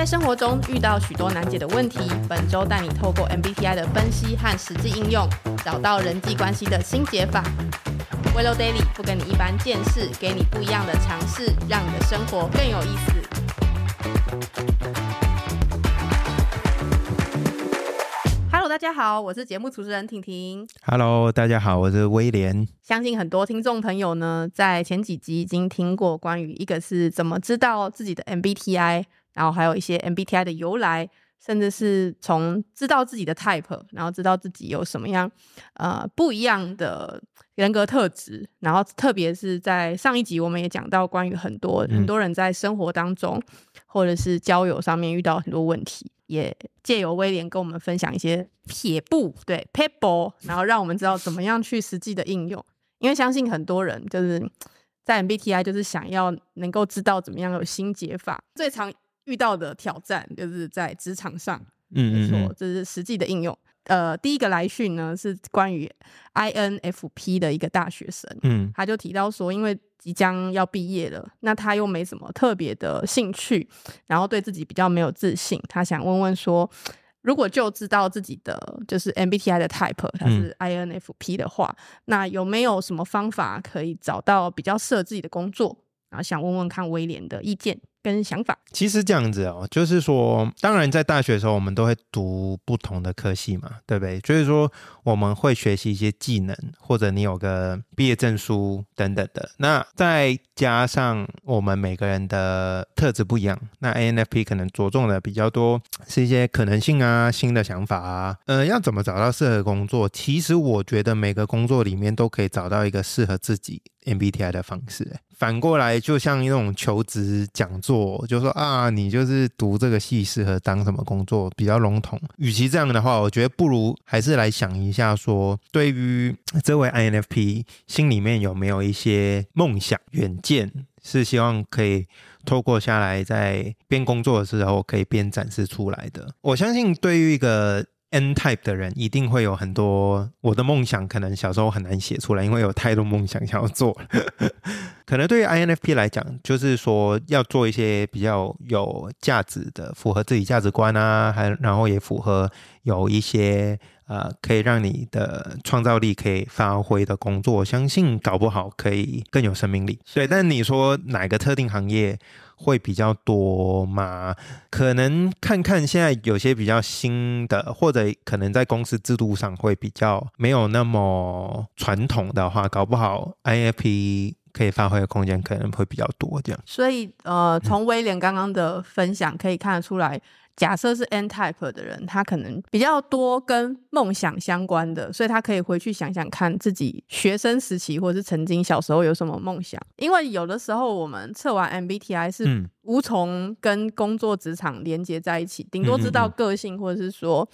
在生活中遇到许多难解的问题，本周带你透过 MBTI 的分析和实际应用，找到人际关系的新解法。Willow Daily 不跟你一般见识，给你不一样的尝试，让你的生活更有意思。Hello，大家好，我是节目主持人婷婷。Hello，大家好，我是威廉。相信很多听众朋友呢，在前几集已经听过关于一个是怎么知道自己的 MBTI，然后还有一些 MBTI 的由来，甚至是从知道自己的 type，然后知道自己有什么样呃不一样的人格特质，然后特别是在上一集我们也讲到关于很多、嗯很多人在生活当中或者是交友上面遇到很多问题，也借由威廉跟我们分享一些撇步，对 pebble，然后让我们知道怎么样去实际的应用。因为相信很多人就是在 MBTI 就是想要能够知道怎么样有新解法。最常遇到的挑战就是在职场上，没错，嗯嗯嗯，这是实际的应用。呃，第一个来讯呢是关于 INFP 的一个大学生，嗯他就提到说，因为即将要毕业了，那他又没什么特别的兴趣，然后对自己比较没有自信，他想问问说，如果就知道自己的就是 MBTI 的 type，他是 INFP 的话，那有没有什么方法可以找到比较适合自己的工作？然后想问问看威廉的意见跟想法。其实这样子哦，就是说，当然在大学的时候，我们都会读不同的科系嘛，对不对？就是说，我们会学习一些技能，或者你有个毕业证书等等的。那再加上我们每个人的特质不一样，那 ANFP 可能着重的比较多是一些可能性啊、新的想法啊。呃，要怎么找到适合的工作？其实我觉得每个工作里面都可以找到一个适合自己 MBTI 的方式。反过来，就像那种求职讲座，做就说啊，你就是读这个系适合当什么工作，比较笼统。与其这样的话，我觉得不如还是来想一下说对于这位 INFP 心里面有没有一些梦想、远见，是希望可以透过下来在边工作的时候可以边展示出来的。我相信对于一个 N type 的人，一定会有很多我的梦想，可能小时候很难写出来，因为有太多梦想想要做了。可能对于 INFP 来讲，就是说要做一些比较有价值的、符合自己价值观啊，还然后也符合有一些呃可以让你的创造力可以发挥的工作，相信搞不好可以更有生命力。对，但你说哪个特定行业？会比较多吗？可能看看现在有些比较新的，或者可能在公司制度上会比较没有那么传统的话，搞不好 IFP 可以发挥的空间可能会比较多。这样，所以呃，从威廉刚刚的分享可以看得出来，假设是 N type 的人，他可能比较多跟梦想相关的，所以他可以回去想想看自己学生时期或者是曾经小时候有什么梦想。因为有的时候我们测完 MBTI 是无从跟工作职场连接在一起，顶多知道个性或者是说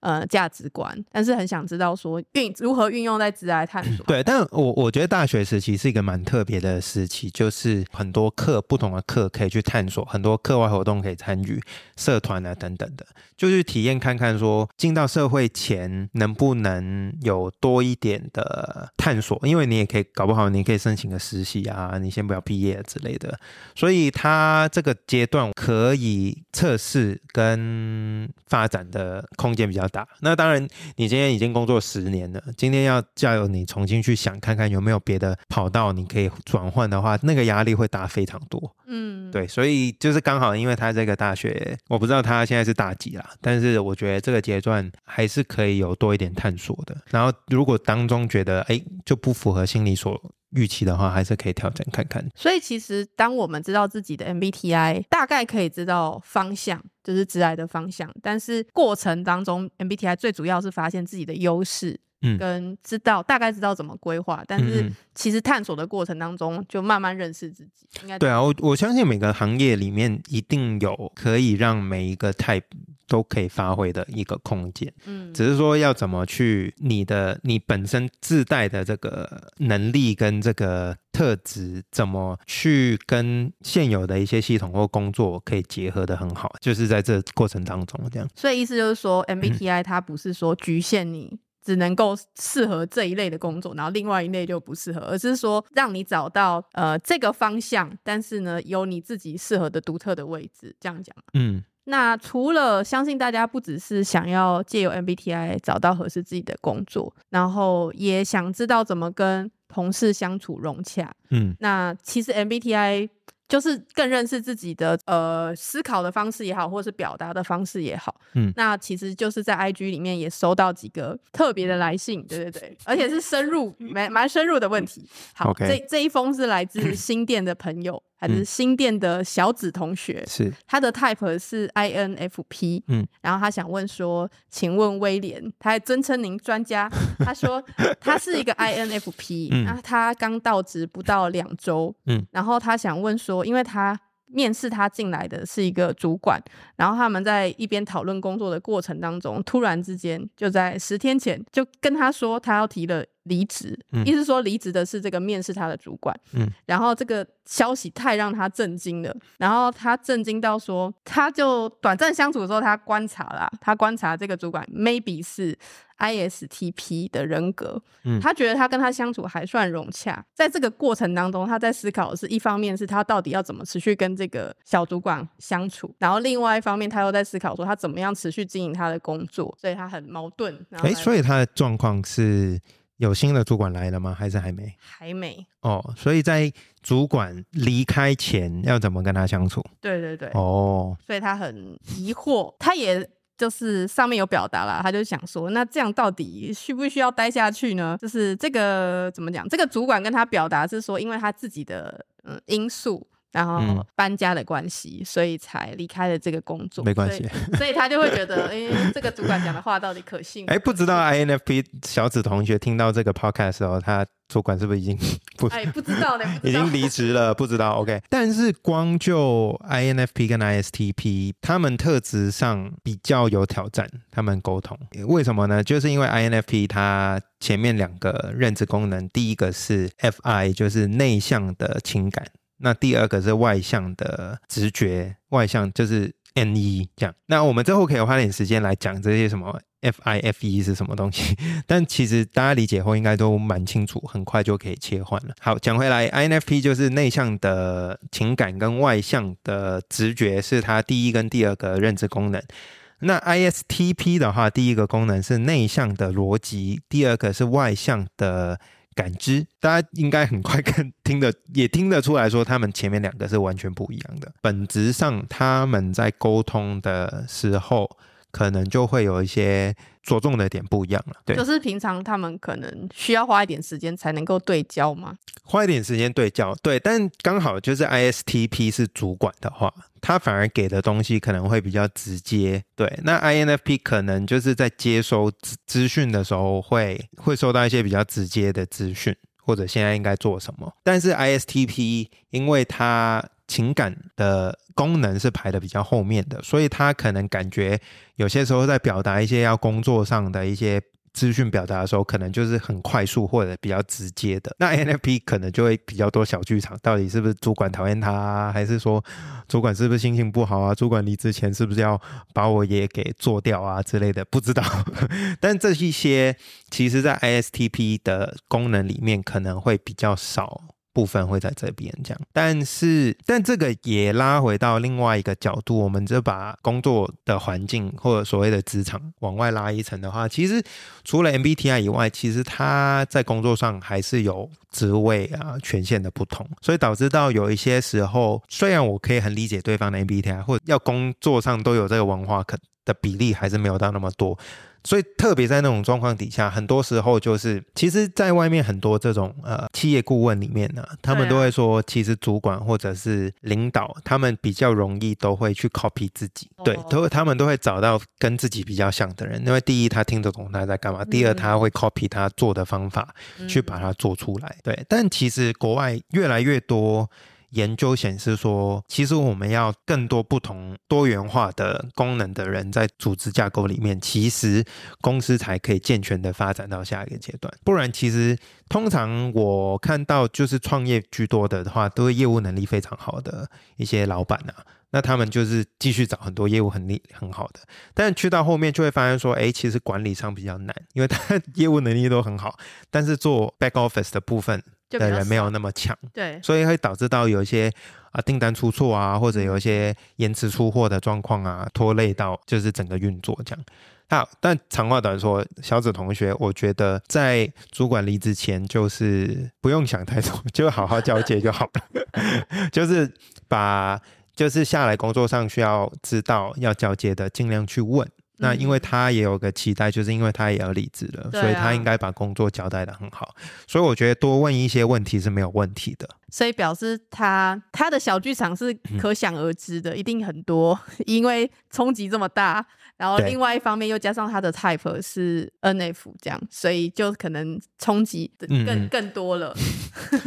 呃价值观，但是很想知道说运如何运用在职来探索。对，但我我觉得大学时期是一个蛮特别的时期，就是很多课不同的课可以去探索，很多课外活动可以参与，社团啊等等的，就去体验看看说进到社会前能不能有多一点的探索，因为你也可以搞不好你可以申请个实习啊，你先不要毕业之类的，所以他这个阶段可以测试跟发展的空间比较大。那当然，你今天已经工作十年了，今天要叫由你重新去想看看有没有别的跑道你可以转换的话，那个压力会大非常多。嗯，对，所以就是刚好，因为他这个大学，我不知道他现在是大几啦，但是我觉得这个阶段还是可以有多一点探索的。然后如果当中觉得哎就不符合心理所预期的话，还是可以调整看看。所以其实当我们知道自己的 MBTI，大概可以知道方向，就是直来的方向。但是过程当中，MBTI 最主要是发现自己的优势，嗯跟知道大概知道怎么规划。但是其实探索的过程当中，就慢慢认识自己。应该对啊，我我相信每个行业里面一定有可以让每一个 type 都可以发挥的一个空间，嗯，只是说要怎么去你的你本身自带的这个能力跟这个特质，怎么去跟现有的一些系统或工作可以结合的很好，就是在这过程当中这样。所以意思就是说，MBTI 它不是说局限你。只能够适合这一类的工作，然后另外一类就不适合，而是说让你找到呃这个方向，但是呢有你自己适合的独特的位置，这样讲。嗯，那除了相信大家不只是想要借由 MBTI 找到合适自己的工作，然后也想知道怎么跟同事相处融洽。嗯那其实 MBTI 就是更认识自己的呃思考的方式也好，或是表达的方式也好。嗯那其实就是在 IG 里面也收到几个特别的来信，对对对，而且是深入蛮蛮深入的问题。好 这这一封是来自新店的朋友，还是嗯。新店的小紫同学。是。他的 type 是 INFP，嗯，然后他想问说，请问威廉，他还尊称您专家，他说他是一个 INFP，嗯。那他刚到职不到两周，嗯，然后他想问说，因为他面试他进来的是一个主管，然后他们在一边讨论工作的过程当中，突然之间就在十天前就跟他说他要提了离职，嗯意思说离职的是这个面试他的主管，嗯，然后这个消息太让他震惊了，然后他震惊到说，他就短暂相处的时候，他观察啦，他观察这个主管 maybe 是 ISTP 的人格，嗯他觉得他跟他相处还算融洽，在这个过程当中，他在思考的是一方面是他到底要怎么持续跟这个小主管相处，然后另外一方面他又在思考说他怎么样持续经营他的工作，所以他很矛盾。哎，来所以他的状况是有新的主管来了吗？还是还没？还没，哦，所以在主管离开前要怎么跟他相处？对对对，哦，所以他很疑惑，他也就是上面有表达啦，他就想说，那这样到底需不需要待下去呢？就是这个怎么讲？这个主管跟他表达是说，因为他自己的嗯因素。然后嗯搬家的关系，所以才离开了这个工作。没关系所以，他就会觉得，哎、这个主管讲的话到底可信？哎，不知道 INFP 小紫同学听到这个 podcast 的时候，他主管是不是已经 不哎，不知道呢，道已经 离职了？不知道。OK，但是光就 INFP 跟 ISTP，他们特质上比较有挑战，他们沟通为什么呢？就是因为 INFP 它前面两个认知功能，第一个是 FI，就是内向的情感。那第二个是外向的直觉，外向就是 N E 这样。那我们之后可以花点时间来讲这些什么 F I F 一是什么东西，但其实大家理解后应该都蛮清楚，很快就可以切换了。好，讲回来，INFP 就是内向的情感跟外向的直觉是它第一跟第二个认知功能。那 ISTP 的话，第一个功能是内向的逻辑，第二个是外向的感知。大家应该很快跟听得也听得出来说，他们前面两个是完全不一样的。本质上，他们在沟通的时候，可能就会有一些着重的点不一样了。对就，是平常他们可能需要花一点时间才能够对焦吗。花一点时间对焦，对，但刚好就是 ISTP 是主管的话，他反而给的东西可能会比较直接。对，那 INFP 可能就是在接收资资讯的时候会会收到一些比较直接的资讯，或者现在应该做什么。但是 ISTP 因为它情感的功能是排的比较后面的，所以他可能感觉有些时候在表达一些要工作上的一些资讯表达的时候，可能就是很快速或者比较直接的。那 NFP 可能就会比较多小剧场，到底是不是主管讨厌他、啊，还是说主管是不是心情不好啊？主管离职前是不是要把我也给做掉啊之类的？不知道。但这一些其实在 ISTP 的功能里面可能会比较少。部分会在这边这样，但是但这个也拉回到另外一个角度，我们就把工作的环境或者所谓的职场往外拉一层的话，其实除了 MBTI 以外，其实他在工作上还是有职位啊权限的不同，所以导致到有一些时候，虽然我可以很理解对方的 MBTI，或者要工作上都有这个文化可的比例还是没有到那么多。所以特别在那种状况底下，很多时候就是，其实，在外面很多这种呃企业顾问里面呢，他们都会说，其实主管或者是领导，他们比较容易都会去 copy 自己，对哦，都他们都会找到跟自己比较像的人，因为第一他听得懂他在干嘛，第二嗯他会 copy 他做的方法去把它做出来，对。但其实国外越来越多。研究显示说，其实我们要更多不同多元化的功能的人在组织架构里面，其实公司才可以健全的发展到下一个阶段。不然，其实通常我看到就是创业居多的话，都是业务能力非常好的一些老板啊。那他们就是继续找很多业务很力很好的，但去到后面就会发现说，哎，其实管理上比较难，因为他业务能力都很好，但是做 back office 的部分的人没有那么强，对，所以会导致到有一些啊订单出错啊，或者有一些延迟出货的状况啊，拖累到就是整个运作这样。好，但长话短说，小紫同学，我觉得在主管离职前，就是不用想太多，就好好交接就好了，就是把就是下来工作上需要知道要交接的，尽量去问。那因为嗯他也有个期待，就是因为他也要离职了，对所以他啊应该把工作交代的很好。所以我觉得多问一些问题是没有问题的。所以表示他他的小剧场是嗯可想而知的，一定很多，因为冲击这么大，然后另外一方面又加上他的 type 是 NF 这样，所以就可能冲击的更、更多了。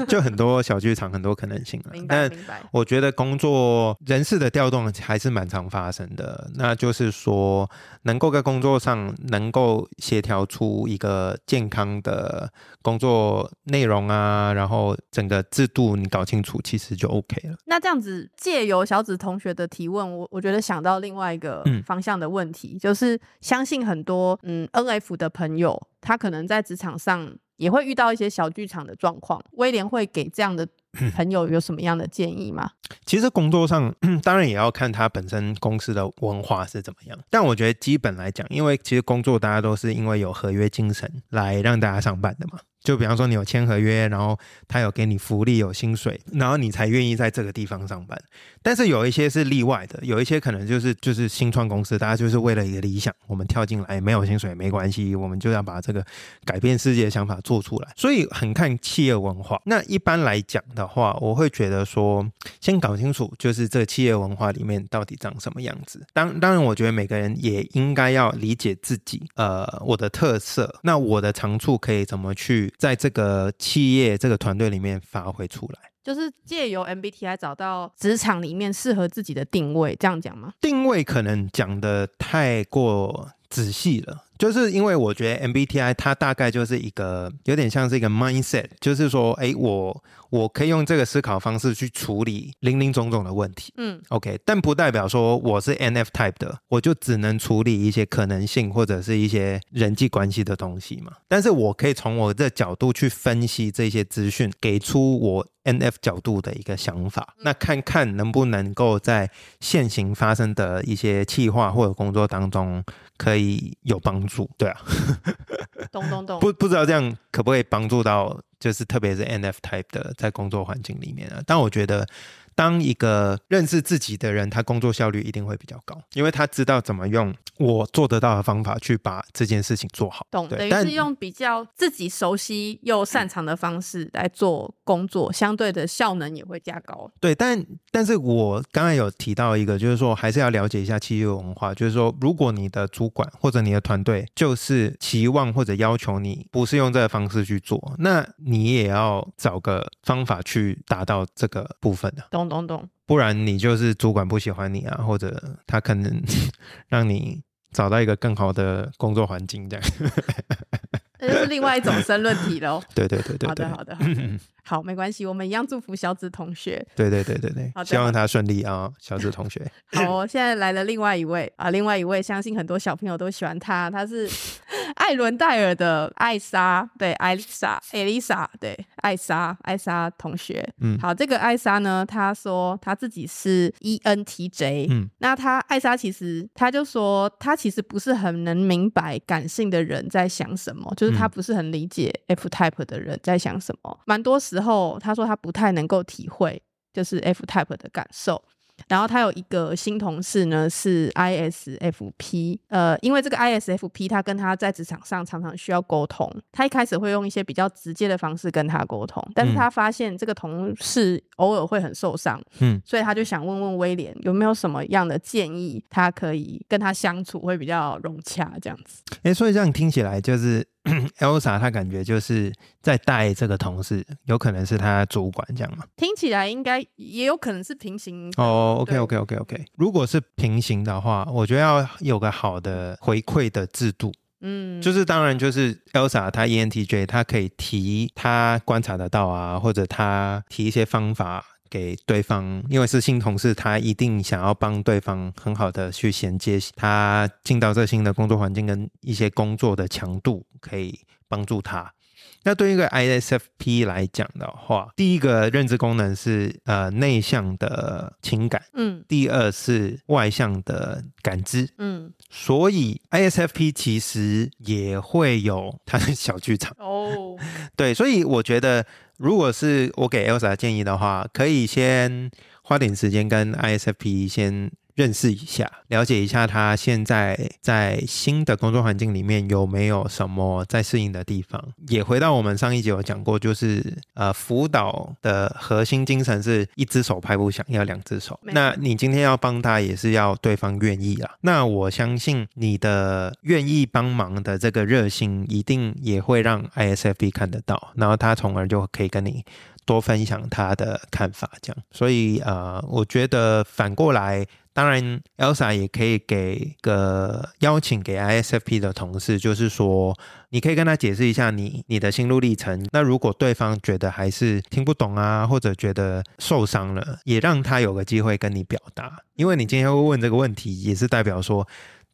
就很多小剧场，很多可能性了。明白但明白，我觉得工作人事的调动还是蛮常发生的，那就是说能够在工作上能够协调出一个健康的工作内容啊，然后整个制度你搞清楚，其实就 OK 了。那这样子借由小紫同学的提问，我我觉得想到另外一个嗯方向的问题，就是相信很多嗯 NF 的朋友，他可能在职场上也会遇到一些小剧场的状况。威廉会给这样的 朋友有什么样的建议吗？其实工作上 当然也要看他本身公司的文化是怎么样，但我觉得基本来讲，因为其实工作大家都是因为有合约精神来让大家上班的嘛。就比方说你有签合约，然后他有给你福利、有薪水，然后你才愿意在这个地方上班。但是有一些是例外的，有一些可能就是就是新创公司，大家就是为了一个理想，我们跳进来没有薪水没关系，我们就要把这个改变世界的想法做出来。所以很看企业文化。那一般来讲的话，我会觉得说，先搞清楚就是这企业文化里面到底长什么样子。当当然，我觉得每个人也应该要理解自己，呃，我的特色，那我的长处可以怎么去在这个企业这个团队里面发挥出来。就是借由 MBTI 找到职场里面适合自己的定位，这样讲吗？定位可能讲的太过仔细了，就是因为我觉得 MBTI 它大概就是一个有点像是一个 mindset，就是说，哎，我我可以用这个思考方式去处理零零总总的问题。嗯 OK，但不代表说我是 NF type 的，我就只能处理一些可能性或者是一些人际关系的东西嘛。但是我可以从我的角度去分析这些资讯，给出我 NF 角度的一个想法，那看看能不能够在现行发生的一些企划或者工作当中可以有帮助。对啊，懂懂懂。不不知道这样可不可以帮助到，就是特别是 NF type 的在工作环境里面啊。但我觉得，当一个认识自己的人，他工作效率一定会比较高，因为他知道怎么用我做得到的方法去把这件事情做好。懂，等于是用比较自己熟悉又擅长的方式来做工作，相对的效能也会加高。对，但但是我刚才有提到一个，就是说还是要了解一下企业文化，就是说如果你的主管或者你的团队就是期望或者要求你不是用这个方式去做，那你也要找个方法去达到这个部分的、懂懂懂，不然你就是主管不喜欢你啊，或者他可能 让你找到一个更好的工作环境，这样。那就是另外一种申论题喽。对对对对对好的，，好的，好的，好，没关系，我们一样祝福小紫同学。对对对对对好，希望他顺利啊，小紫同学。好、哦，现在来了另外一位啊，另外一位相信很多小朋友都喜欢他，他是 艾伦戴尔的艾莎，对，艾丽莎，艾丽莎，对，艾莎，艾莎同学。嗯好，这个艾莎呢，她说她自己是 E ENTJ，嗯那她艾莎其实她就说她其实不是很能明白感性的人在想什么，就是她嗯不是很理解 F type 的人在想什么，蛮多时候他说他不太能够体会就是 F type 的感受。然后他有一个新同事呢，是 ISFP，呃，因为这个 ISFP 他跟他在职场上常常需要沟通，他一开始会用一些比较直接的方式跟他沟通，但是嗯他发现这个同事偶尔会很受伤，嗯，所以他就想问问威廉有没有什么样的建议，他可以跟他相处会比较融洽这样子。哎，所以这样听起来就是 Elsa，她感觉就是在带这个同事，有可能是她主管这样嘛？听起来应该也有可能是平行哦 OK，OK，OK，OK 如果是平行的话，我觉得要有个好的回馈的制度，嗯，就是当然就是 Elsa 她 E ENTJ，她可以提她观察得到啊，或者她提一些方法。给对方，因为是新同事，他一定想要帮对方很好的去衔接他进到这新的工作环境跟一些工作的强度，可以帮助他。那对于一个 ISFP 来讲的话，第一个认知功能是呃内向的情感，嗯第二是外向的感知。嗯，所以 ISFP 其实也会有他的小剧场。哦，对，所以我觉得，如果是我给 Elsa 建议的话，可以先花点时间跟 ISFP 先认识一下，了解一下他现在在新的工作环境里面有没有什么在适应的地方。也回到我们上一集有讲过，就是呃，辅导的核心精神是一只手拍不响，要两只手。那你今天要帮他，也是要对方愿意啊。那我相信你的愿意帮忙的这个热心，一定也会让 ISFP 看得到，然后他从而就可以跟你多分享他的看法，这样。所以呃，我觉得反过来。当然，Elsa 也可以给个邀请给 ISFP 的同事，就是说，你可以跟他解释一下你你的心路历程。那如果对方觉得还是听不懂啊，或者觉得受伤了，也让他有个机会跟你表达，因为你今天会问这个问题，也是代表说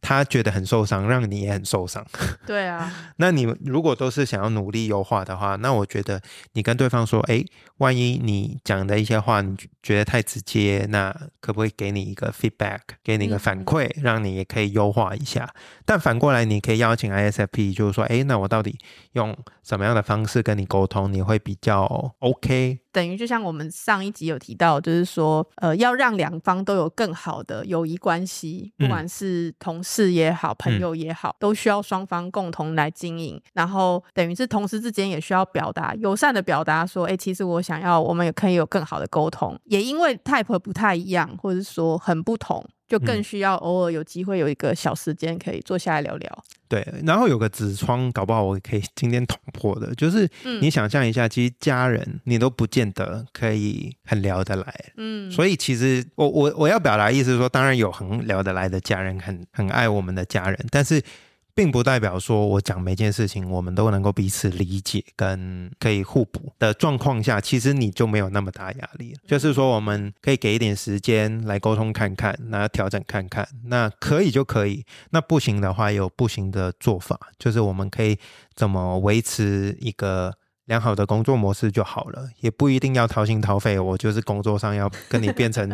他觉得很受伤，让你也很受伤。对啊，那你如果都是想要努力优化的话，那我觉得你跟对方说，哎，万一你讲的一些话你觉得太直接，那可不可以给你一个 feedback，给你一个反馈，让你也可以优化一下？但反过来，你可以邀请 ISFP，就是说，哎，那我到底用什么样的方式跟你沟通，你会比较 OK？等于就像我们上一集有提到，就是说，呃，要让两方都有更好的友谊关系，不嗯管是同事也好，朋嗯友也好，都需要双方共同来经营。然后等于是同事之间也需要表达友善的表达，说，哎，其实我想要，我们也可以有更好的沟通。也因为 type 不太一样，或者是说很不同。就更嗯。需要偶尔有机会有一个小时间可以坐下来聊聊。对，然后有个纸窗，搞不好我可以今天捅破的，就是嗯。你想象一下，其实家人你都不见得可以很聊得来，嗯，所以其实我我我要表达意思是说，当然有很聊得来的家人，很很爱我们的家人，但是并不代表说我讲每件事情我们都能够彼此理解跟可以互补的状况下，其实你就没有那么大压力了。就是说，我们可以给一点时间来沟通看看，那调整看看，那可以就可以，那不行的话有不行的做法，就是我们可以怎么维持一个。良好的工作模式就好了，也不一定要掏心掏肺。我就是工作上要跟你变成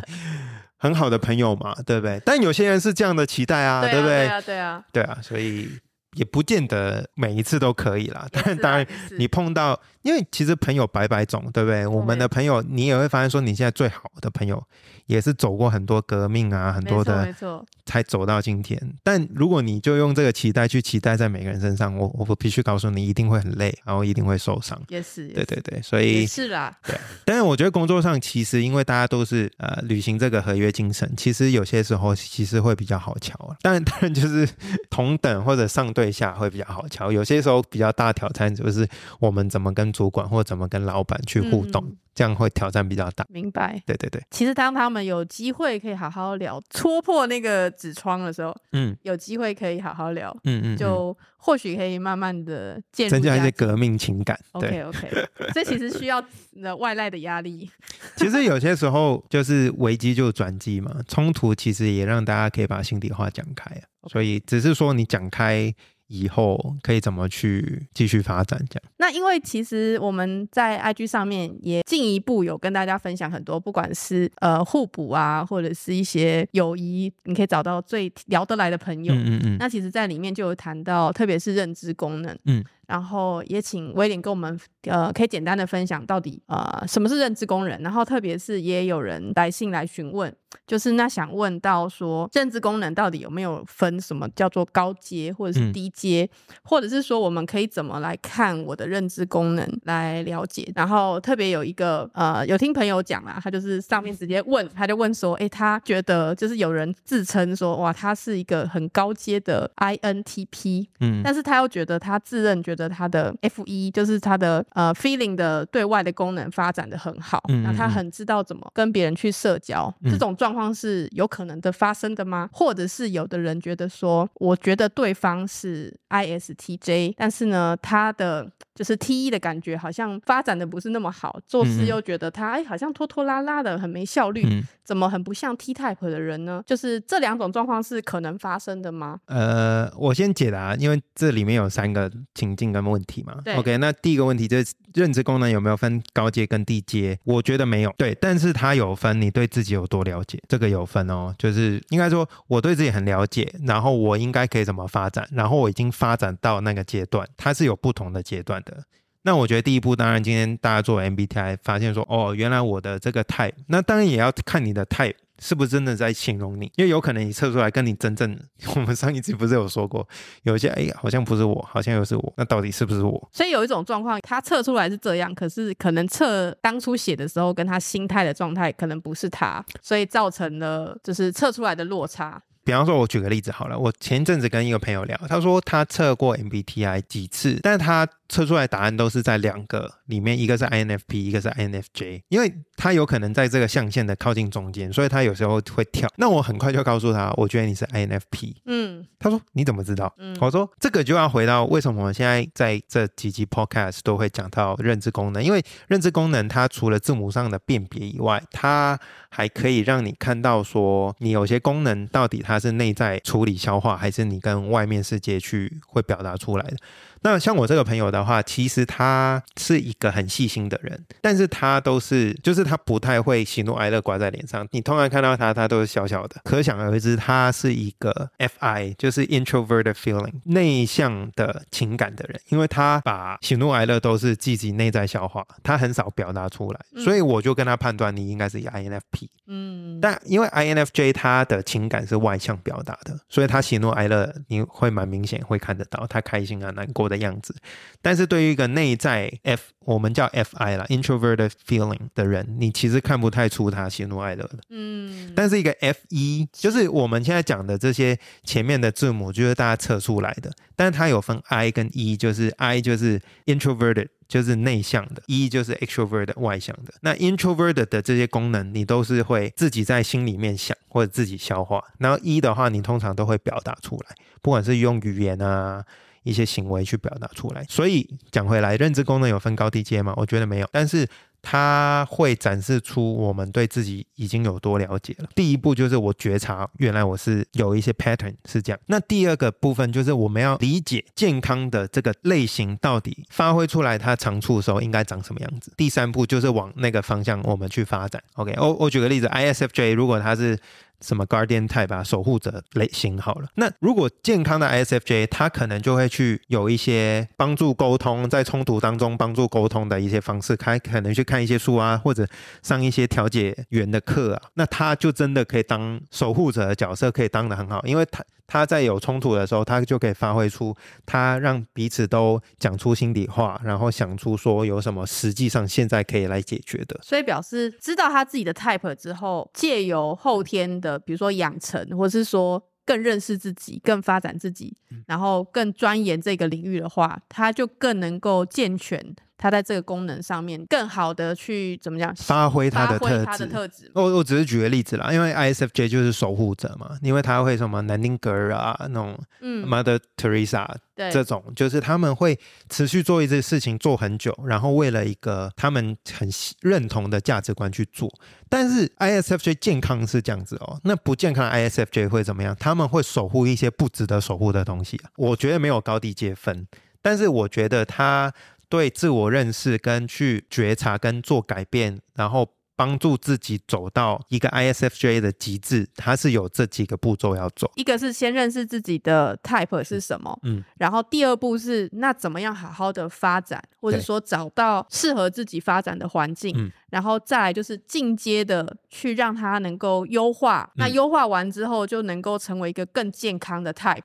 很好的朋友嘛，对不对？但有些人是这样的期待啊，对啊，不对？对啊，对啊，对啊，所以也不见得每一次都可以啦。但当然，你碰到，因为其实朋友百百种，对不对？我们的朋友，你也会发现说，你现在最好的朋友也是走过很多革命啊，很多的没错，才走到今天。但如果你就用这个期待去期待在每个人身上，我我必须告诉你，一定会很累，然后一定会受伤。也是，对对对，所以是啦，对。但是我觉得工作上其实因为大家都是呃履行这个合约精神，其实有些时候其实会比较好瞧啊。当然当然就是 同等或者上对下会比较好瞧，有些时候比较大挑战就是我们怎么跟主管或怎么跟老板去互动，嗯这样会挑战比较大。明白。对对对，其实当他们有机会可以好好聊，戳破那个纸窗的时候，嗯有机会可以好好聊，嗯嗯，嗯就或许可以慢慢的增加一些革命情感。对 OK OK，这其实需要呃外来的压力。其实有些时候就是危机就转机嘛，冲突其实也让大家可以把心底话讲开啊。所以只是说你讲开以后可以怎么去继续发展，这样。那因为其实我们在 IG 上面也进一步有跟大家分享很多，不管是呃互补啊，或者是一些友谊，你可以找到最聊得来的朋友。嗯嗯嗯，那其实，在里面就有谈到，特别是认知功能，嗯，然后也请威廉跟我们呃，可以简单的分享到底呃什么是认知功能，然后特别是也有人来信来询问，就是那想问到说认知功能到底有没有分什么叫做高阶或者是嗯。低阶，或者是说我们可以怎么来看我的认知功能来了解，然后特别有一个呃有听朋友讲啦，他就是上面直接问，他就问说，诶，他觉得就是有人自称说哇，他是一个很高阶的 INTP，嗯。但是他又觉得他自认觉得他的 F 一就是他的呃 feeling 的对外的功能发展的很好，嗯那他很知道怎么跟别人去社交，嗯。这种状状况是有可能的发生的吗？或者是有的人觉得说，我觉得对方是 ISTJ，但是呢，他的就是 T 一的感觉好像发展的不是那么好，做事又觉得他哎好像拖拖拉拉的，很没效率，怎么很不像 T type 的人呢？就是这两种状况是可能发生的吗？呃，我先解答，因为这里面有三个情境跟问题嘛。对，OK，那第一个问题就是认知功能有没有分高阶跟低阶？我觉得没有，对，但是它有分你对自己有多了解，这个有分哦，就是应该说我对自己很了解，然后我应该可以怎么发展，然后我已经发展到那个阶段，它是有不同的阶段的。那我觉得第一步，当然今天大家做 MBTI 发现说，哦，原来我的这个 type，那当然也要看你的 type 是不是真的在形容你，因为有可能你测出来跟你真正，我们上一次不是有说过，有一些哎好像不是我，好像又是我，那到底是不是我？所以有一种状况，他测出来是这样，可是可能测当初写的时候跟他心态的状态可能不是他，所以造成了就是测出来的落差。比方说，我举个例子好了，我前阵子跟一个朋友聊，他说他测过 MBTI 几次，但是他测出来答案都是在两个里面，一个是 INFP，一个是 INFJ，因为他有可能在这个象限的靠近中间，所以他有时候会跳。那我很快就告诉他，我觉得你是 INFP。嗯，他说你怎么知道？嗯，我说这个就要回到为什么我们现在在这几集 Podcast 都会讲到认知功能，因为认知功能它除了字母上的辨别以外，它还可以让你看到说你有些功能到底它是内在处理消化，还是你跟外面世界去会表达出来的。那像我这个朋友的话，其实他是一个很细心的人，但是他都是，就是他不太会喜怒哀乐挂在脸上。你通常看到他，他都是小小的。可想而知，他是一个 F.I，就是 introverted feeling 内向的情感的人，因为他把喜怒哀乐都是自己内在消化，他很少表达出来。所以我就跟他判断，你应该是 I.N.F.P。嗯，但因为 I.N.F.J 他的情感是外向表达的，所以他喜怒哀乐你会蛮明显会看得到，他开心啊、难过。的样子，但是对于一个内在 F，我们叫 F I 啦，introverted feeling 的人，你其实看不太出他喜怒哀乐的。嗯，但是一个 FE，，就是我们现在讲的这些前面的字母，就是大家测出来的。但是它有分 I 跟 E，就是 I 就是 introverted，就是内向的；E 就是 extroverted，外向的。那 introverted 的这些功能，你都是会自己在心里面想或者自己消化。然后 E 的话，你通常都会表达出来，不管是用语言啊。一些行为去表达出来，所以讲回来，认知功能有分高低阶吗？我觉得没有，但是它会展示出我们对自己已经有多了解了。第一步就是我觉察，原来我是有一些 pattern 是这样。那第二个部分就是我们要理解健康的这个类型到底发挥出来它长处的时候应该长什么样子。第三步就是往那个方向我们去发展。OK，我我举个例子，ISFJ 如果它是什么 guardian type 啊，守护者类型好了。那如果健康的 ISFJ，他可能就会去有一些帮助沟通，在冲突当中帮助沟通的一些方式，他可能去看一些书啊，或者上一些调解员的课啊。那他就真的可以当守护者的角色，可以当得很好，因为他。他在有冲突的时候，他就可以发挥出他让彼此都讲出心底话，然后想出说有什么实际上现在可以来解决的。所以表示知道他自己的 type 之后，借由后天的比如说养成，或是说更认识自己、更发展自己，然后更钻研这个领域的话，他就更能够健全。他在这个功能上面更好的去怎么讲发挥它的特质？我我只是举个例子啦，因为 ISFJ 就是守护者嘛，因为他会什么南丁格尔啊那种，嗯，Mother Teresa 这种，就是他们会持续做一件事情做很久，然后为了一个他们很认同的价值观去做。但是 ISFJ 健康是这样子哦，那不健康的 ISFJ 会怎么样？他们会守护一些不值得守护的东西啊。我觉得没有高低阶分，但是我觉得他。对自我认识跟去觉察跟做改变，然后帮助自己走到一个 ISFJ 的极致，它是有这几个步骤要走。一个是先认识自己的 type 是什么，嗯，然后第二步是那怎么样好好的发展，或者说找到适合自己发展的环境，嗯，然后再来就是进阶的去让它能够优化，那优化完之后就能够成为一个更健康的 type。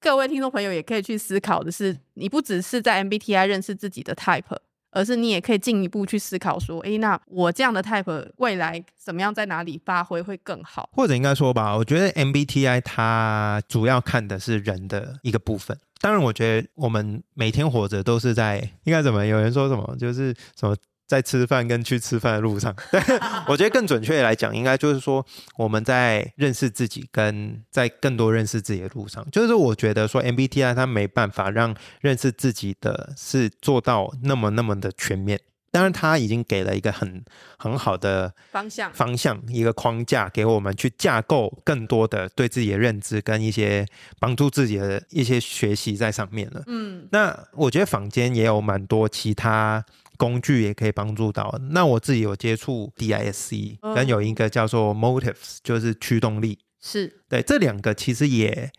各位听众朋友也可以去思考的是，你不只是在 MBTI 认识自己的 type，而是你也可以进一步去思考说，诶，那我这样的 type 未来怎么样在哪里发挥会更好？或者应该说吧，我觉得 MBTI 它主要看的是人的一个部分。当然，我觉得我们每天活着都是在应该怎么？有人说什么，就是什么。在吃饭跟去吃饭的路上。我觉得更准确的来讲，应该就是说我们在认识自己跟在更多认识自己的路上，就是我觉得说 MBTI 它没办法让认识自己的是做到那么那么的全面。当然，他已经给了一个很很好的方向，方向一个框架给我们去架构更多的对自己的认知跟一些帮助自己的一些学习在上面了。嗯，那我觉得坊间也有蛮多其他工具也可以帮助到。那我自己有接触 DISC，跟有一个叫做 Motives，就是驱动力。是对这两个其实也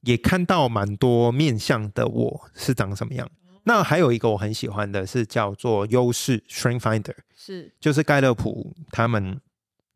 也看到蛮多面向的我是长什么样。那还有一个我很喜欢的是叫做优势 Strength Finder，是就是盖勒普他们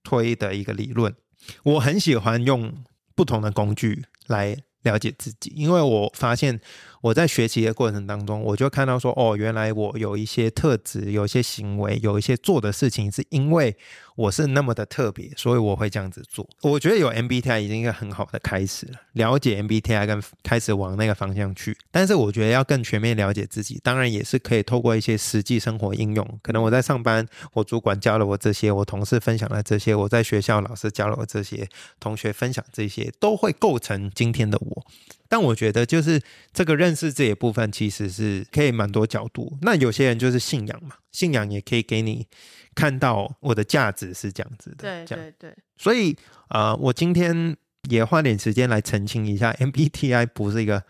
推的一个理论。我很喜欢用不同的工具来了解自己，因为我发现。我在学习的过程当中，我就看到说，哦，原来我有一些特质，有一些行为，有一些做的事情，是因为我是那么的特别，所以我会这样子做。我觉得有 MBTI 已经一个很好的开始了，了解 MBTI 跟开始往那个方向去。但是我觉得要更全面了解自己，当然也是可以透过一些实际生活应用。可能我在上班，我主管教了我这些，我同事分享了这些，我在学校老师教了我这些，同学分享这些，都会构成今天的我。但我觉得，就是这个认识这一部分，其实是可以蛮多角度。那有些人就是信仰嘛，信仰也可以给你看到我的价值是这样子的。对对对。所以呃，我今天也花点时间来澄清一下，MBTI 不是一个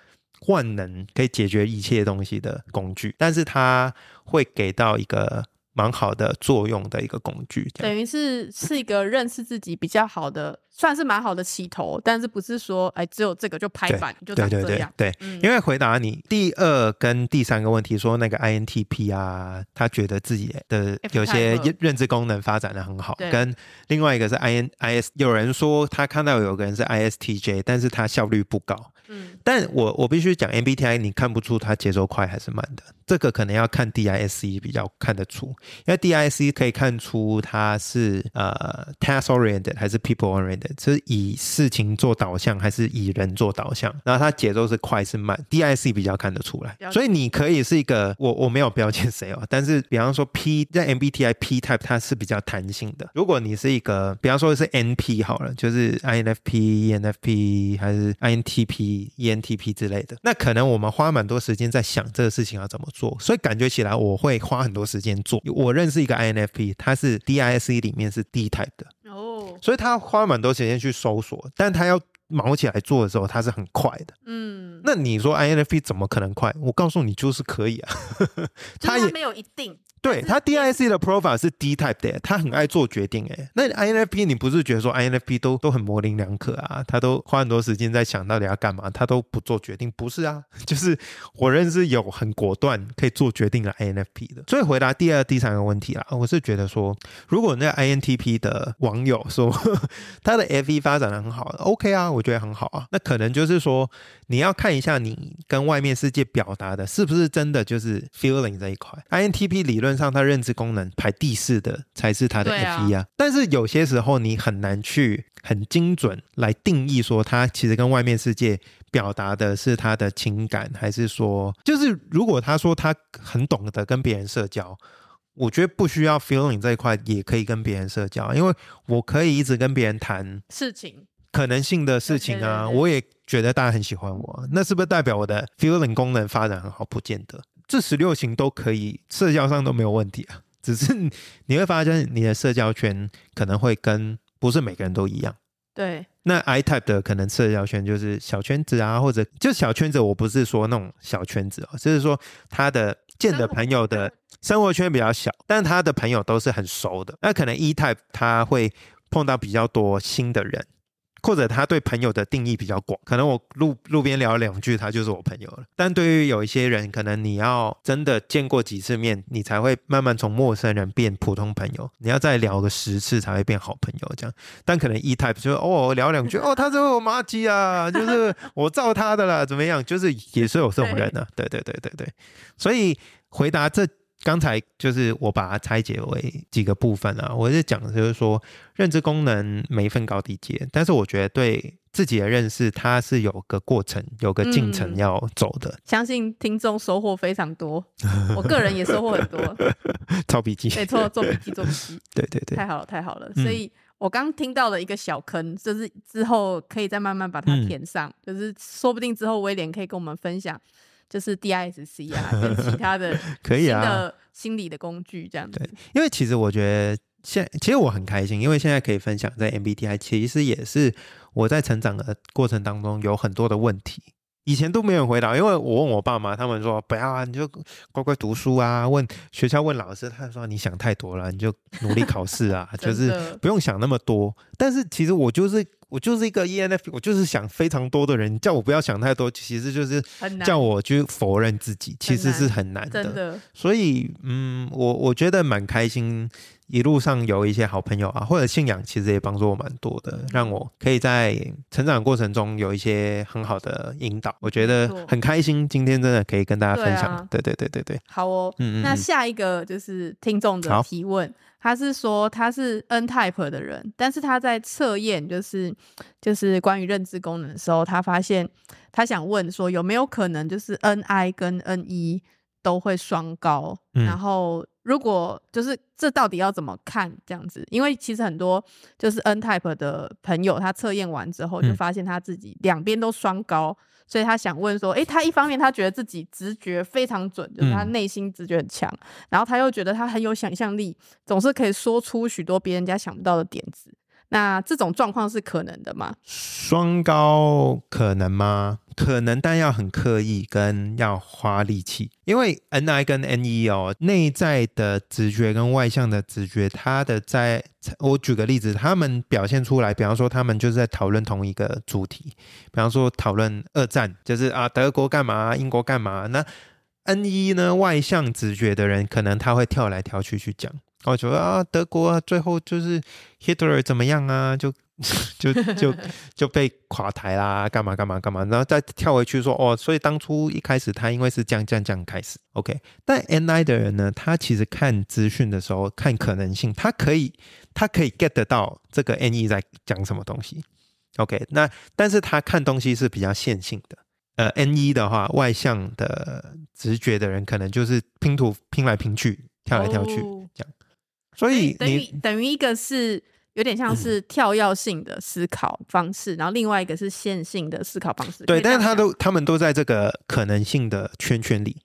万能可以解决一切东西的工具，但是它会给到一个。蛮好的作用的一个工具，等于是是一个认识自己比较好的，算是蛮好的起头。但是不是说，哎，只有这个就拍板就长这样？对，因为回答你第二跟第三个问题，说那个 INTP 啊，他觉得自己的有些认知功能发展的很好，跟另外一个是 INIS，有人说他看到有个人是 ISTJ，但是他效率不高。嗯，但我我必须讲 MBTI，你看不出他节奏快还是慢的，这个可能要看 DISC 比较看得出，因为 DISC 可以看出它是呃 task oriented 还是 people oriented，是以事情做导向还是以人做导向，然后它节奏是快是慢，DISC 比较看得出来，所以你可以是一个我我没有标签谁哦，但是比方说 P 在 MBTI P type 它是比较弹性的，如果你是一个比方说是 NP 好了，就是 INFP、ENFP 还是 INTP。ENTP 之类的，那可能我们花蛮多时间在想这个事情要怎么做，所以感觉起来我会花很多时间做。我认识一个 INFP，他是 DISC 里面是 D type 的。哦，所以他花蛮多时间去搜索，但他要毛起来做的时候，他是很快的。嗯，那你说 INFP 怎么可能快？我告诉你，就是可以啊，他也没有一定。对他 DIC 的 profile 是 D type 的，他很爱做决定哎。那 INFP 你不是觉得说 INFP 都都很模棱两可啊？他都花很多时间在想到底要干嘛，他都不做决定，不是啊？就是我认识有很果断可以做决定的 INFP 的。所以回答第二、第三个问题啦，我是觉得说，如果那个 INTP 的网友说 他的 FE 发展的很好，OK 啊，我觉得很好啊。那可能就是说你要看一下你跟外面世界表达的是不是真的就是 feeling 这一块。INTP 理论。上他认知功能排第四的才是他的 F 一啊，但是有些时候你很难去很精准来定义说他其实跟外面世界表达的是他的情感，还是说就是如果他说他很懂得跟别人社交，我觉得不需要 feeling 这一块也可以跟别人社交，因为我可以一直跟别人谈事情可能性的事情啊，我也觉得大家很喜欢我，那是不是代表我的 feeling 功能发展很好？不见得。这十六型都可以，社交上都没有问题啊。只是你会发现，你的社交圈可能会跟不是每个人都一样。对。那 I type 的可能社交圈就是小圈子啊，或者就小圈子。我不是说那种小圈子哦，就是说他的见的朋友的生活圈比较小，但他的朋友都是很熟的。那可能 E type 他会碰到比较多新的人。或者他对朋友的定义比较广，可能我路路边聊两句，他就是我朋友了。但对于有一些人，可能你要真的见过几次面，你才会慢慢从陌生人变普通朋友。你要再聊个十次才会变好朋友这样。但可能 E type 就哦聊两句 哦，他是我妈鸡啊，就是我照他的啦，怎么样？就是也是有这种人啊。对对对对对。所以回答这。刚才就是我把它拆解为几个部分啊，我是讲的就是说认知功能没分高低阶，但是我觉得对自己的认识它是有个过程，有个进程嗯要走的。相信听众收获非常多，我个人也收获很多。抄笔记，没错，做笔记，做笔记，对 对对，太好了，太好了。嗯所以我刚听到了一个小坑，就是之后可以再慢慢把它嗯填上，就是说不定之后威廉可以跟我们分享，就是 DISC 啊，跟其他的 可以啊。的心理的工具这样子。因为其实我觉得现其实我很开心，因为现在可以分享在 MBTI，其实也是我在成长的过程当中有很多的问题。以前都没有人回答，因为我问我爸妈，他们说不要啊，你就乖乖读书啊。问学校问老师，他说你想太多了，你就努力考试啊，就是不用想那么多。但是其实我就是我就是一个 ENF，我就是想非常多的人，叫我不要想太多，其实就是叫我去否认自己，其实是很难真的，所以，嗯，我我觉得蛮开心，一路上有一些好朋友啊，或者信仰，其实也帮助我蛮多的，让我可以在成长过程中有一些很好的引导。我觉得很开心，今天真的可以跟大家分享。对啊对对对对对，好哦。嗯嗯嗯，那下一个就是听众的提问，他是说他是 N type 的人，但是他在测验就是就是关于认知功能的时候，他发现他想问说有没有可能就是 N I 跟 N 一都会双高，嗯然后如果就是这到底要怎么看这样子？因为其实很多就是 N type 的朋友，他测验完之后就嗯发现他自己两边都双高。所以他想问说，诶，他一方面他觉得自己直觉非常准，就是他嗯内心直觉很强，然后他又觉得他很有想象力，总是可以说出许多别人家想不到的点子。那这种状况是可能的吗？双高可能吗？可能，但要很刻意，跟要花力气。因为 N I 跟 N E 哦，内在的直觉跟外向的直觉，它的在，我举个例子，他们表现出来，比方说他们就是在讨论同一个主题，比方说讨论二战，就是啊德国干嘛，英国干嘛。那 N E 呢，外向直觉的人，可能他会跳来跳去去讲，我觉得啊德国最后就是 Hitler 怎么样啊，就 就就就被垮台啦，干嘛干嘛干嘛，然后再跳回去说哦，所以当初一开始他因为是这样这样这样开始，OK。但 NI 的人呢，他其实看资讯的时候看可能性，他可以他可以 get 得到这个 NE 在讲什么东西，OK。那但是他看东西是比较线性的。呃，N 一的话，外向的直觉的人可能就是拼图拼来拼去，跳来跳去，哦这样。所以等于等于一个是有点像是跳跃性的思考方式，然后另外一个是线性的思考方式。对，但是他都他们都在这个可能性的圈圈里，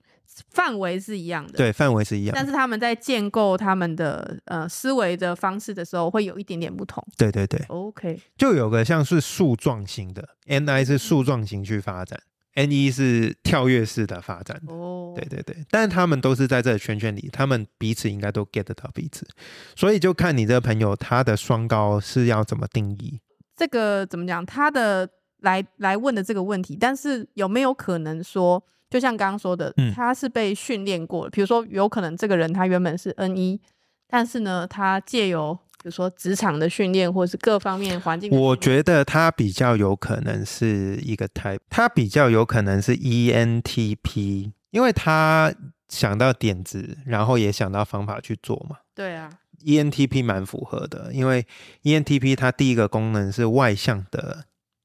范围是一样的。对，范围是一样的。但是他们在建构他们的呃思维的方式的时候，会有一点点不同。对对对，OK，就有个像是树状型的，NI 是树状型去发展，NE 是跳跃式的发展。哦，对对对，但是他们都是在这个圈圈里，他们彼此应该都 get 得到彼此，所以就看你这个朋友他的双高是要怎么定义。这个怎么讲？他的来来问的这个问题，但是有没有可能说，就像刚刚说的，嗯他是被训练过的？比如说，有可能这个人他原本是 N 一，但是呢，他借由比如说职场的训练，或者是各方面环境的，我觉得他比较有可能是一个 type，他比较有可能是 E ENTP，因为他想到点子，然后也想到方法去做嘛。对啊，ENTP 蛮符合的，因为 ENTP 它第一个功能是外向的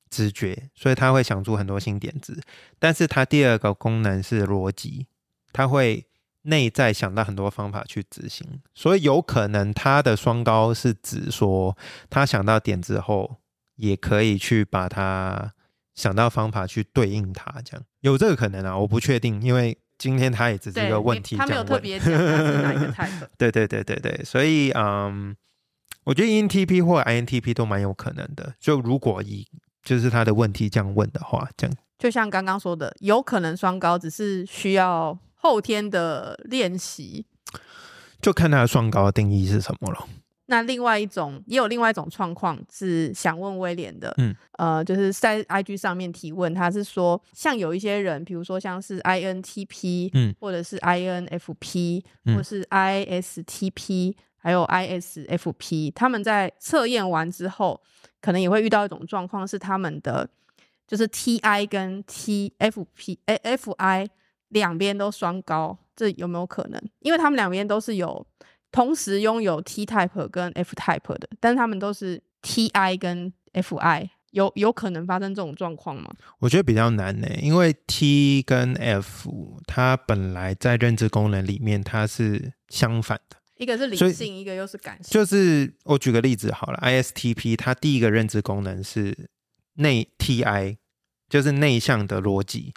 直觉，所以他会想出很多新点子。但是它第二个功能是逻辑，他会内在想到很多方法去执行，所以有可能他的双高是指说他想到点之后，也可以去把它想到方法去对应它，这样有这个可能啊，我不确定，因为今天他也只是对一个问题他没有特。别哪一个 type。对对对对对，所以嗯，我觉得 ENTP 或 INTP 都蛮有可能的。就如果以就是他的问题这样问的话，这样就像刚刚说的，有可能双高，只是需要后天的练习。就看他的双高的定义是什么了。那另外一种，也有另外一种状况是想问威廉的，嗯，呃，就是在 IG 上面提问，他是说，像有一些人，比如说像是 INTP，嗯，或者是 INFP，嗯或是 ISTP，还有 ISFP，他们在测验完之后，可能也会遇到一种状况，是他们的就是 TI 跟 TFP，哎，FI 两边都双高，这有没有可能？因为他们两边都是有同时拥有 T type 跟 F type 的，但是他们都是 Ti 跟 Fi，有有可能发生这种状况吗？我觉得比较难呢，因为 T 跟 F 它本来在认知功能里面它是相反的，一个是理性，一个又是感性。就是我举个例子好了，ISTP 它第一个认知功能是内 TI，就是内向的逻辑，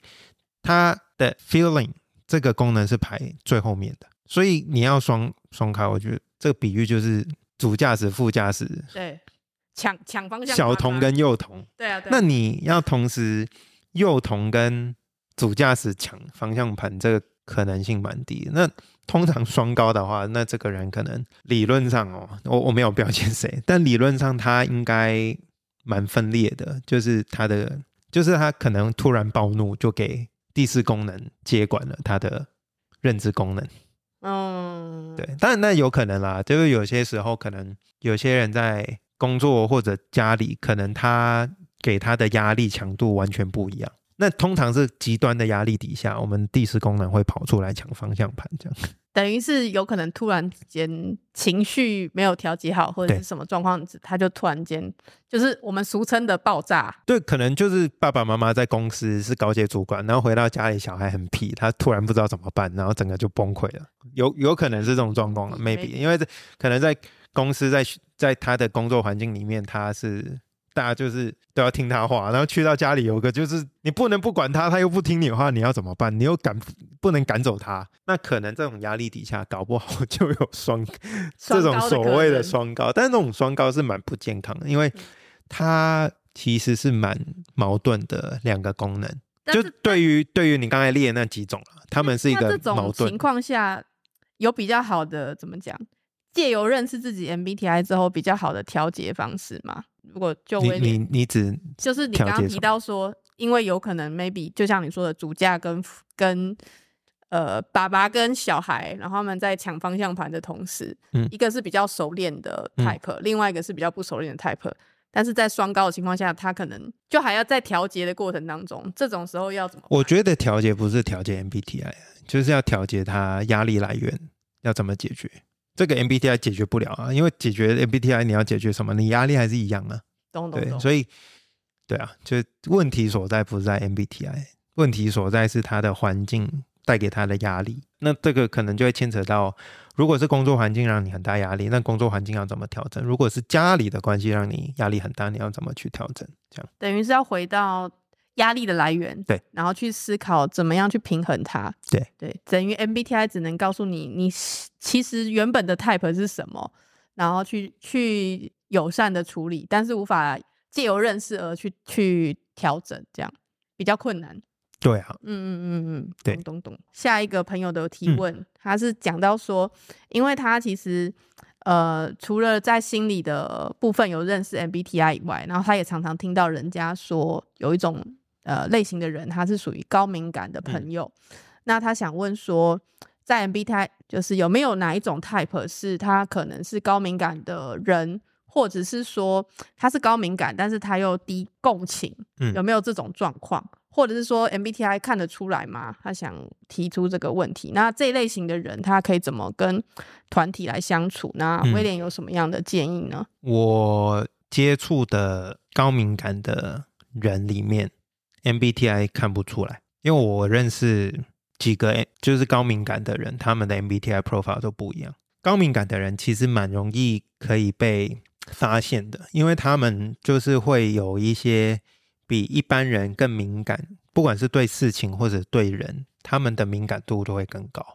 它的 feeling 这个功能是排最后面的，所以你要双双开，我觉得这个比喻就是主驾驶、副驾驶，对，抢抢方向盘，小童跟幼童，对啊，对啊。那你要同时幼童跟主驾驶抢方向盘，这个可能性蛮低。那通常双高的话，那这个人可能理论上哦，我我没有标签谁，但理论上他应该蛮分裂的，就是他的，就是他可能突然暴怒，就给第四功能接管了他的认知功能。嗯，对，当然那有可能啦，就是有些时候可能有些人在工作或者家里，可能他给他的压力强度完全不一样。那通常是极端的压力底下，我们第四功能会跑出来抢方向盘，这样。等于是有可能突然之间情绪没有调节好，或者是什么状况，他就突然间就是我们俗称的爆炸。对，可能就是爸爸妈妈在公司是高阶主管，然后回到家里小孩很皮，他突然不知道怎么办，然后整个就崩溃了。有有可能是这种状况了，maybe，Maybe 因为这可能在公司在在他的工作环境里面，他是大家就是都要听他话，然后去到家里有个就是你不能不管他，他又不听你的话，你要怎么办？你又赶不能赶走他，那可能这种压力底下，搞不好就有双 这种所谓的双高，但是那种双高是蛮不健康的，因为嗯它其实是蛮矛盾的两个功能。就对于对于你刚才列的那几种啊，他们是一个矛盾种情。况下，有比较好的怎么讲？借由认识自己 MBTI 之后，比较好的调节方式吗？如果就你威廉你你只就是你刚刚提到说，因为有可能 maybe 就像你说的，主驾跟跟呃爸爸跟小孩，然后他们在抢方向盘的同时，嗯一个是比较熟练的嗯 type，、另外一个是比较不熟练的 type。但是在双高的情况下，他可能就还要在调节的过程当中，这种时候要怎么？我觉得调节不是调节 MBTI，就是要调节他压力来源要怎么解决。这个 MBTI 解决不了啊，因为解决 MBTI 你要解决什么？你压力还是一样啊。对，懂懂懂。所以对啊，就问题所在不是在 MBTI，问题所在是他的环境带给他的压力。那这个可能就会牵扯到，如果是工作环境让你很大压力，那工作环境要怎么调整？如果是家里的关系让你压力很大，你要怎么去调整？这样等于是要回到压力的来源，对，然后去思考怎么样去平衡它，对。对，等于 MBTI 只能告诉你你其实原本的 type 是什么，然后去去友善的处理，但是无法借由认识而去去调整，这样比较困难。对啊，嗯嗯嗯嗯，对。懂懂懂。下一个朋友的提嗯。问，他是讲到说，因为他其实呃，除了在心理的部分有认识 MBTI 以外，然后他也常常听到人家说有一种呃类型的人，他是属于高敏感的朋友。那他想问说，在 MBTI 就是有没有哪一种 type 是他可能是高敏感的人，或者是说他是高敏感，但是他又低共情，嗯有没有这种状况？或者是说 MBTI 看得出来吗？他想提出这个问题。那这一类型的人，他可以怎么跟团体来相处？那嗯威廉有什么样的建议呢？我接触的高敏感的人里面，MBTI 看不出来，因为我认识几个就是高敏感的人，他们的 MBTI profile 都不一样。高敏感的人其实蛮容易可以被发现的，因为他们就是会有一些比一般人更敏感，不管是对事情或者对人，他们的敏感度都会更高。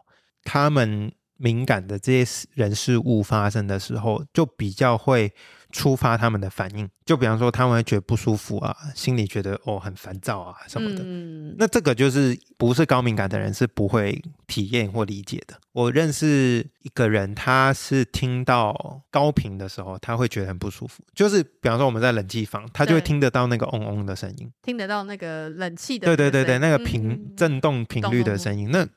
他们敏感的这些人事物发生的时候，就比较会触发他们的反应。就比方说，他们会觉得不舒服啊，心里觉得哦很烦躁啊什么的。嗯，那这个就是不是高敏感的人是不会体验或理解的。我认识一个人，他是听到高频的时候，他会觉得很不舒服。就是比方说我们在冷气房，他就会对听得到那个嗡嗡的声音。听得到那个冷气的对对对对，那个嗯频嗯震动频率的声音，那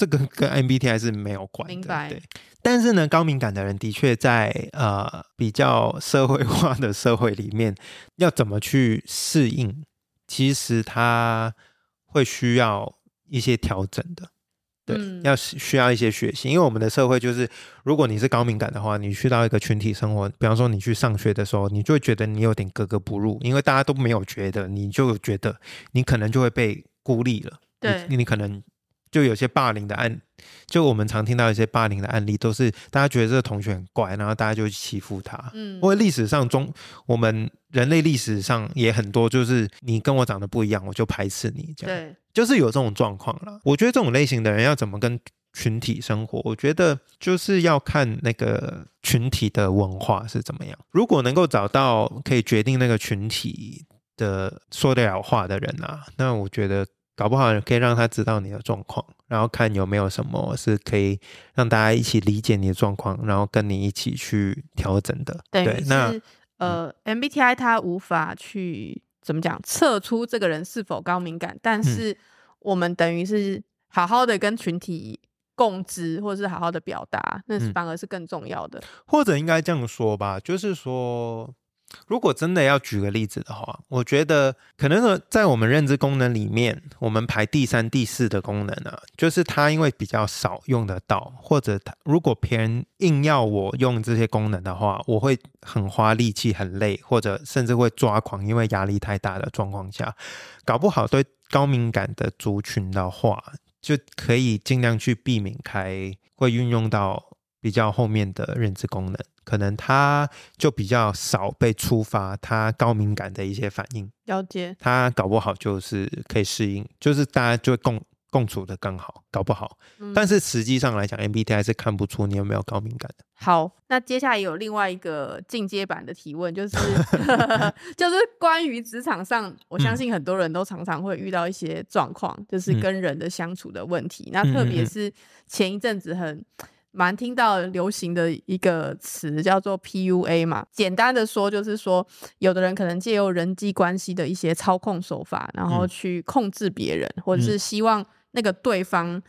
这个跟 MBTI 是没有关的。明白对，但是呢，高敏感的人的确在呃比较社会化的社会里面，要怎么去适应，其实他会需要一些调整的。对，嗯要需需要一些学习，因为我们的社会就是，如果你是高敏感的话，你去到一个群体生活，比方说你去上学的时候，你就会觉得你有点格格不入，因为大家都没有觉得，你就觉得你可能就会被孤立了，对你你可能就有些霸凌的案，就我们常听到一些霸凌的案例，都是大家觉得这个同学很怪，然后大家就去欺负他，嗯因为历史上中，我们人类历史上也很多，就是你跟我长得不一样，我就排斥你，这样对，就是有这种状况了。我觉得这种类型的人要怎么跟群体生活，我觉得就是要看那个群体的文化是怎么样。如果能够找到可以决定那个群体的说得了话的人啊，那我觉得搞不好可以让他知道你的状况，然后看有没有什么是可以让大家一起理解你的状况，然后跟你一起去调整的。对那呃，MBTI 它无法去怎么讲测出这个人是否高敏感，嗯但是我们等于是好好的跟群体共知，或者是好好的表达，那反而是更重要的。或者应该这样说吧，就是说，如果真的要举个例子的话，我觉得可能呢，在我们认知功能里面，我们排第三、第四的功能啊，就是它因为比较少用得到，或者它如果别人硬要我用这些功能的话，我会很花力气、很累，或者甚至会抓狂，因为压力太大的状况下，搞不好对高敏感的族群的话，就可以尽量去避免开会运用到比较后面的认知功能，可能他就比较少被触发他高敏感的一些反应，了解，他搞不好就是可以适应，就是大家就会共共处的更好，搞不好。嗯但是实际上来讲，MBTI 是看不出你有没有高敏感的。好，那接下来有另外一个进阶版的提问，就是 就是关于职场上，我相嗯信很多人都常常会遇到一些状况，就是嗯跟人的相处的问题。那嗯特别是前一阵子很蛮听到流行的一个词叫做 PUA 嘛，简单的说就是说，有的人可能借由人际关系的一些操控手法，然后嗯去控制别人，或者是希望那个对方。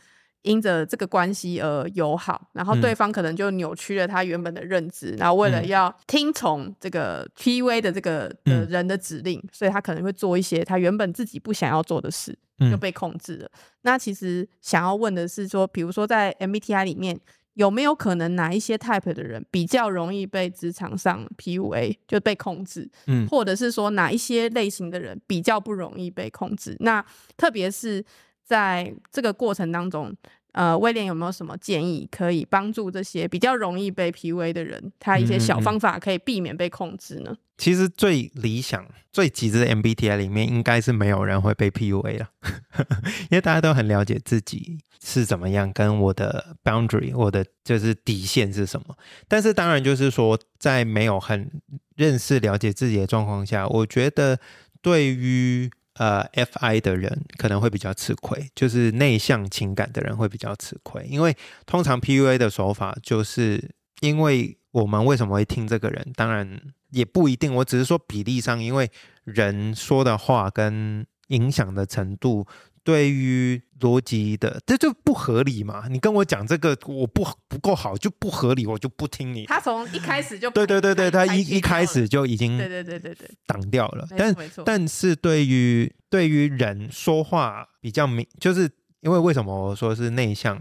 因着这个关系而友好，然后嗯对方可能就扭曲了他原本的认知，然后为了嗯要听从这个 PUA 的这个的嗯人的指令，所以他可能会做一些他原本自己不想要做的事，就嗯被控制了。那其实想要问的是说，比如说在 MBTI 里面。有没有可能哪一些 type 的人比较容易被职场上 PUA 就被控制，嗯或者是说哪一些类型的人比较不容易被控制？那特别是在这个过程当中，呃，威廉有没有什么建议可以帮助这些比较容易被 PUA 的人，他一些小方法可以避免被控制呢？其实最理想、最极致的 MBTI 里面，应该是没有人会被 PUA 了，因为大家都很了解自己是怎么样，跟我的 boundary，我的就是底线是什么。但是当然就是说，在没有很认识、了解自己的状况下，我觉得对于呃 FI 的人可能会比较吃亏，就是内向情感的人会比较吃亏，因为通常 PUA 的手法就是因为我们为什么会听这个人，当然也不一定，我只是说比例上，因为人说的话跟影响的程度。对于逻辑的，这就不合理嘛？你跟我讲这个我不不够好，就不合理，我就不听你。他从一开始就对对对对，他一一开始，就已经对对对对对，挡掉了。但但是对于对于人说话比较明，就是因为为什么我说是内向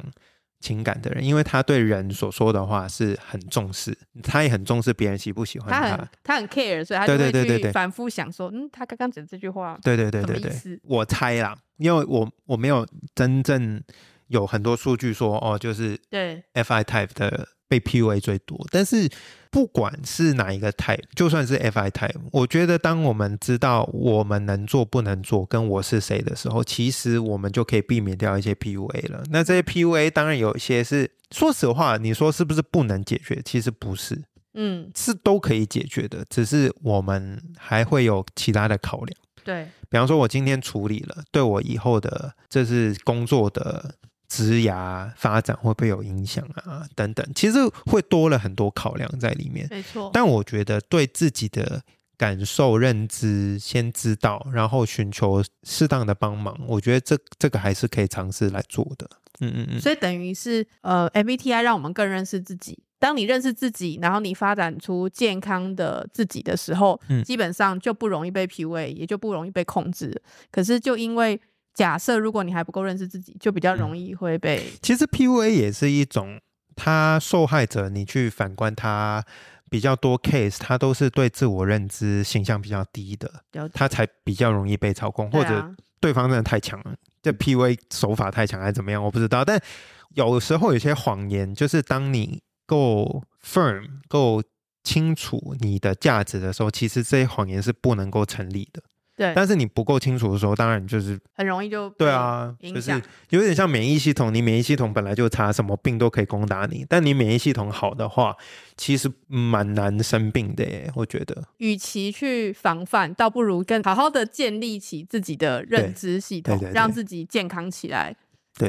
情感的人，因为他对人所说的话是很重视，他也很重视别人喜不喜欢他他。很他很 care，所以他对就会去反复想说，嗯，他刚刚讲这句话，对对对对对我猜啦，因为我我没有真正有很多数据说哦，就是对 FI type 的被 PUA 最多，但是不管是哪一个 type，就算是 FI type，我觉得当我们知道我们能做不能做，跟我是谁的时候，其实我们就可以避免掉一些 PUA 了。那这些 PUA 当然有一些是，说实话，你说是不是不能解决？其实不是，嗯，是都可以解决的，只是我们还会有其他的考量。对，比方说，我今天处理了，对我以后的这是工作的职涯发展会不会有影响啊？等等，其实会多了很多考量在里面。没错，但我觉得对自己的感受认知先知道，然后寻求适当的帮忙，我觉得这这个还是可以尝试来做的。嗯嗯嗯，所以等于是呃，MBTI 让我们更认识自己。当你认识自己，然后你发展出健康的自己的时候，嗯基本上就不容易被 PUA，也就不容易被控制。可是就因为假设如果你还不够认识自己，就比较容易会被其实 PUA 也是一种，他受害者你去反观他比较多 case，他都是对自我认知形象比较低的，他才比较容易被操控，或者对方真的太强了，这 PUA 手法太强还是怎么样，我不知道。但有时候有些谎言，就是当你够 firm、够清楚你的价值的时候，其实这些谎言是不能够成立的。对，但是你不够清楚的时候，当然就是很容易就被对啊，就是影响有点像免疫系统，你免疫系统本来就差，什么病都可以攻打你，但你免疫系统好的话，其实蛮难生病的耶，我觉得。与其去防范，倒不如更好好的建立起自己的认知系统，对对对让自己健康起来，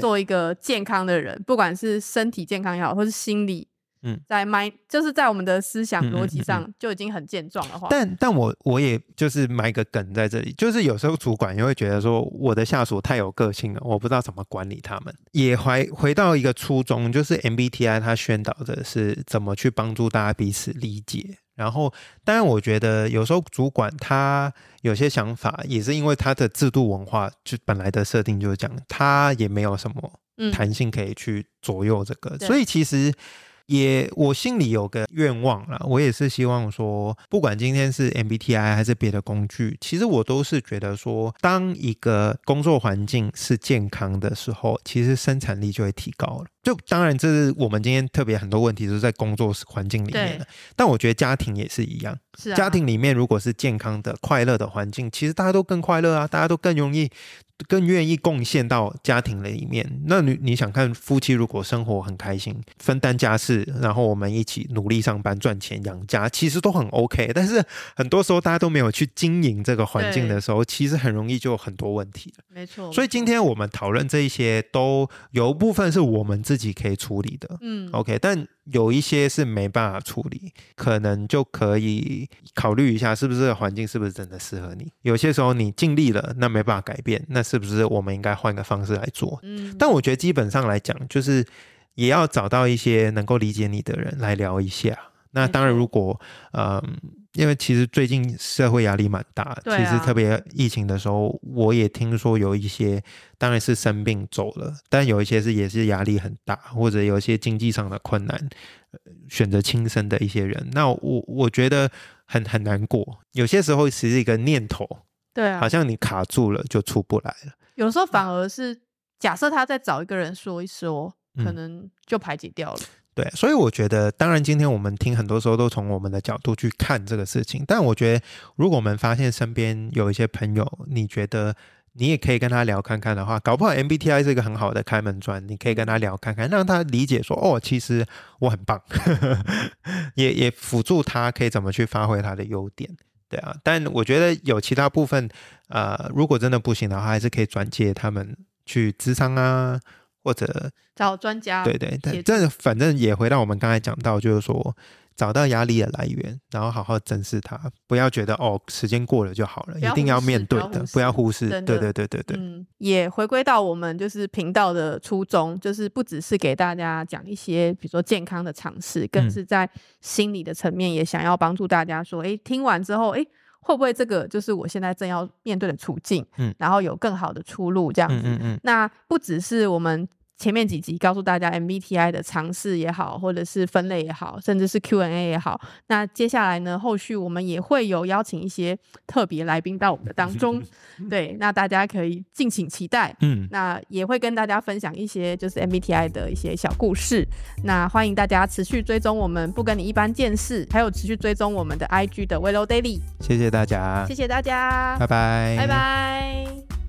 做一个健康的人，不管是身体健康也好，或是心理，嗯，在 mind 就是在我们的思想逻辑嗯上就已经很健壮的话，但但我我也就是埋个梗在这里，就是有时候主管也会觉得说我的下属太有个性了，我不知道怎么管理他们。也回回到一个初衷，就是 MBTI 它宣导的是怎么去帮助大家彼此理解。然后，当然，我觉得有时候主管他有些想法，也是因为他的制度文化就本来的设定就是这样，他也没有什么嗯，弹性可以去左右这个，对。所以其实也我心里有个愿望啦，我也是希望说，不管今天是 MBTI 还是别的工具，其实我都是觉得说，当一个工作环境是健康的时候，其实生产力就会提高了。就当然，这是我们今天特别很多问题都是在工作环境里面的，但我觉得家庭也是一样。是啊，家庭里面如果是健康的、快乐的环境，其实大家都更快乐啊，大家都更容易、更愿意贡献到家庭里面。那你你想看夫妻如果生活很开心，分担家事，然后我们一起努力上班赚钱养家，其实都很 OK。但是很多时候大家都没有去经营这个环境的时候，其实很容易就有很多问题了。没错，所以今天我们讨论这一些，都有一部分是我们自己可以处理的。嗯 OK，但有一些是没办法处理，可能就可以考虑一下，是不是这个环境是不是真的适合你。有些时候你尽力了，那没办法改变，那是不是我们应该换个方式来做？嗯，但我觉得基本上来讲，就是也要找到一些能够理解你的人来聊一下。那当然，如果呃，因为其实最近社会压力蛮大，其实特别疫情的时候，我也听说有一些当然是生病走了，但有一些是也是压力很大，或者有一些经济上的困难，呃选择轻生的一些人。那我我觉得很很难过，有些时候其实一个念头，对啊好，像你卡住了就出不来了。有时候反而是假设他再找一个人说一说，可嗯能就排解掉了。对，所以我觉得，当然今天我们听很多时候都从我们的角度去看这个事情，但我觉得，如果我们发现身边有一些朋友，你觉得你也可以跟他聊看看的话，搞不好 MBTI 是一个很好的开门砖，你可以跟他聊看看，让他理解说，哦，其实我很棒，也也辅助他可以怎么去发挥他的优点。对啊，但我觉得有其他部分，呃，如果真的不行的话，还是可以转介他们去咨商啊，或者找专家，对对对，这反正也回到我们刚才讲到，就是说找到压力的来源，然后好好正视它，不要觉得哦时间过了就好了，一定要面对的，不要忽视。对对对对对，嗯，也回归到我们就是频道的初衷，就是不只是给大家讲一些比如说健康的尝试，更嗯是在心理的层面也想要帮助大家说，哎，听完之后，诶，会不会这个就是我现在正要面对的处境，嗯然后有更好的出路这样子。嗯嗯嗯，那不只是我们前面几集告诉大家 MBTI 的尝试也好，或者是分类也好，甚至是 Q&A 也好，那接下来呢，后续我们也会有邀请一些特别来宾到我们的当中，对，那大家可以敬请期待。嗯，那也会跟大家分享一些就是 MBTI 的一些小故事。那欢迎大家持续追踪我们不跟你一般见识，还有持续追踪我们的 IG 的 Willow Daily。谢谢大家谢，谢大家，拜拜，拜拜